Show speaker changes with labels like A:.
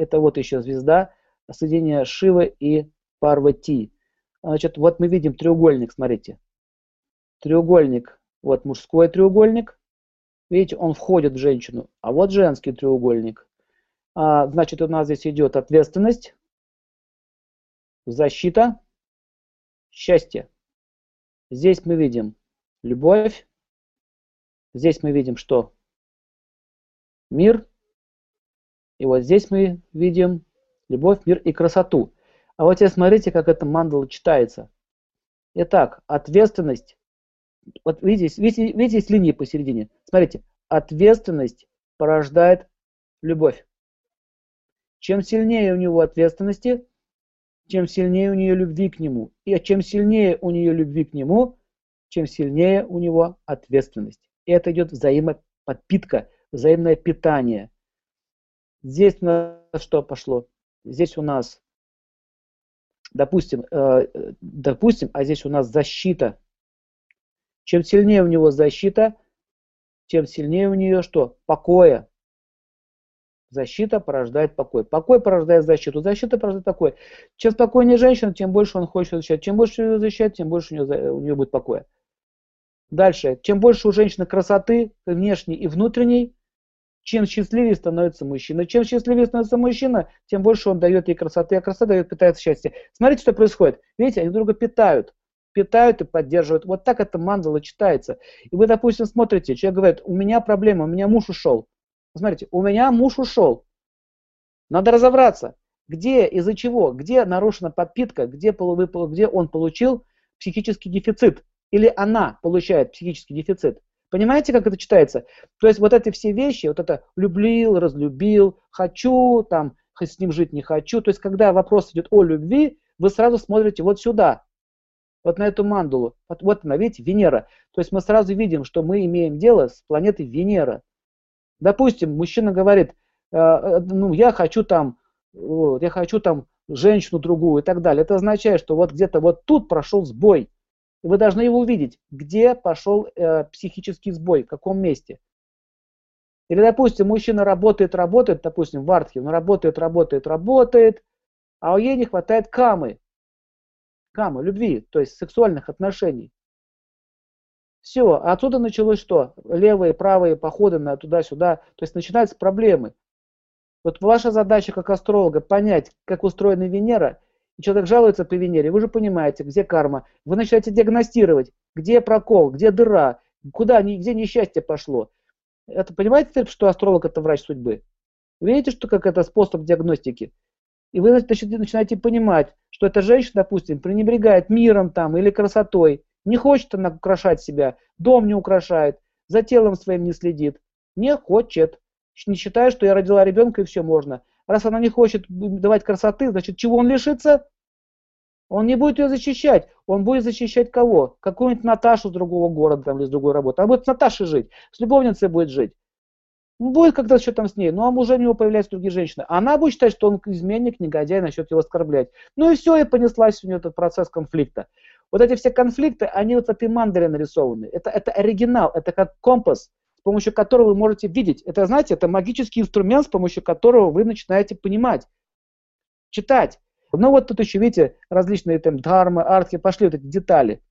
A: это вот еще звезда, соединение Шивы и Парвати. Значит, вот мы видим треугольник, смотрите. Треугольник, вот мужской треугольник, видите, он входит в женщину, а вот женский треугольник. А, значит, у нас здесь идет ответственность, защита, счастье. Здесь мы видим любовь, здесь мы видим что? Мир, и вот здесь мы видим любовь, мир и красоту. А вот теперь смотрите, как эта мандала читается. Итак, ответственность. Вот видите, видите, видите, есть линии посередине. Смотрите, ответственность порождает любовь. Чем сильнее у него ответственности, чем сильнее у нее любви к нему. И чем сильнее у нее любви к нему, чем сильнее у него ответственность. И это идет взаимоподпитка, взаимное питание. Здесь у нас что пошло? Здесь у нас, допустим, э, допустим, а здесь у нас защита. Чем сильнее у него защита, тем сильнее у нее что? Покоя. Защита порождает покой. Покой порождает защиту. Защита порождает покой. Чем спокойнее женщина, тем больше он хочет защищать. Чем больше ее защищать, тем больше у нее, у нее будет покоя. Дальше. Чем больше у женщины красоты, внешней и внутренней, чем счастливее становится мужчина. Чем счастливее становится мужчина, тем больше он дает ей красоты, а красота дает, питает счастье. Смотрите, что происходит. Видите, они друг друга питают. Питают и поддерживают. Вот так эта мандала читается. И вы, допустим, смотрите, человек говорит, у меня проблема, у меня муж ушел. Смотрите, у меня муж ушел. Надо разобраться, где, из-за чего, где нарушена подпитка, где, где он получил психический дефицит. Или она получает психический дефицит. Понимаете, как это читается? То есть вот эти все вещи, вот это люблил, разлюбил, хочу, там, с ним жить не хочу. То есть когда вопрос идет о любви, вы сразу смотрите вот сюда, вот на эту мандулу. Вот, вот она, видите, Венера. То есть мы сразу видим, что мы имеем дело с планетой Венера. Допустим, мужчина говорит, э, э ну, я хочу там, вот, я хочу там женщину другую и так далее. Это означает, что вот где-то вот тут прошел сбой. И вы должны его увидеть, где пошел э, психический сбой, в каком месте. Или, допустим, мужчина работает, работает, допустим, в Артхе, он работает, работает, работает, а у ей не хватает камы. Камы, любви, то есть сексуальных отношений. Все, отсюда началось что? Левые, правые походы на туда-сюда. То есть начинаются проблемы. Вот ваша задача как астролога понять, как устроена Венера человек жалуется по Венере, вы же понимаете, где карма. Вы начинаете диагностировать, где прокол, где дыра, куда, где несчастье пошло. Это понимаете, что астролог это врач судьбы? Видите, что как это способ диагностики? И вы начинаете понимать, что эта женщина, допустим, пренебрегает миром там или красотой, не хочет она украшать себя, дом не украшает, за телом своим не следит, не хочет, не считая, что я родила ребенка и все можно. Раз она не хочет давать красоты, значит, чего он лишится? Он не будет ее защищать. Он будет защищать кого? Какую-нибудь Наташу с другого города там, или с другой работы. А будет с Наташей жить, с любовницей будет жить. Ну, будет когда-то что там с ней, ну а уже у него появляются другие женщины. Она будет считать, что он изменник, негодяй, начнет его оскорблять. Ну и все, и понеслась у нее этот процесс конфликта. Вот эти все конфликты, они вот в этой мандале нарисованы. Это, это оригинал, это как компас, с помощью которого вы можете видеть. Это, знаете, это магический инструмент, с помощью которого вы начинаете понимать, читать. Ну вот тут еще, видите, различные там дхармы, артхи, пошли вот эти детали.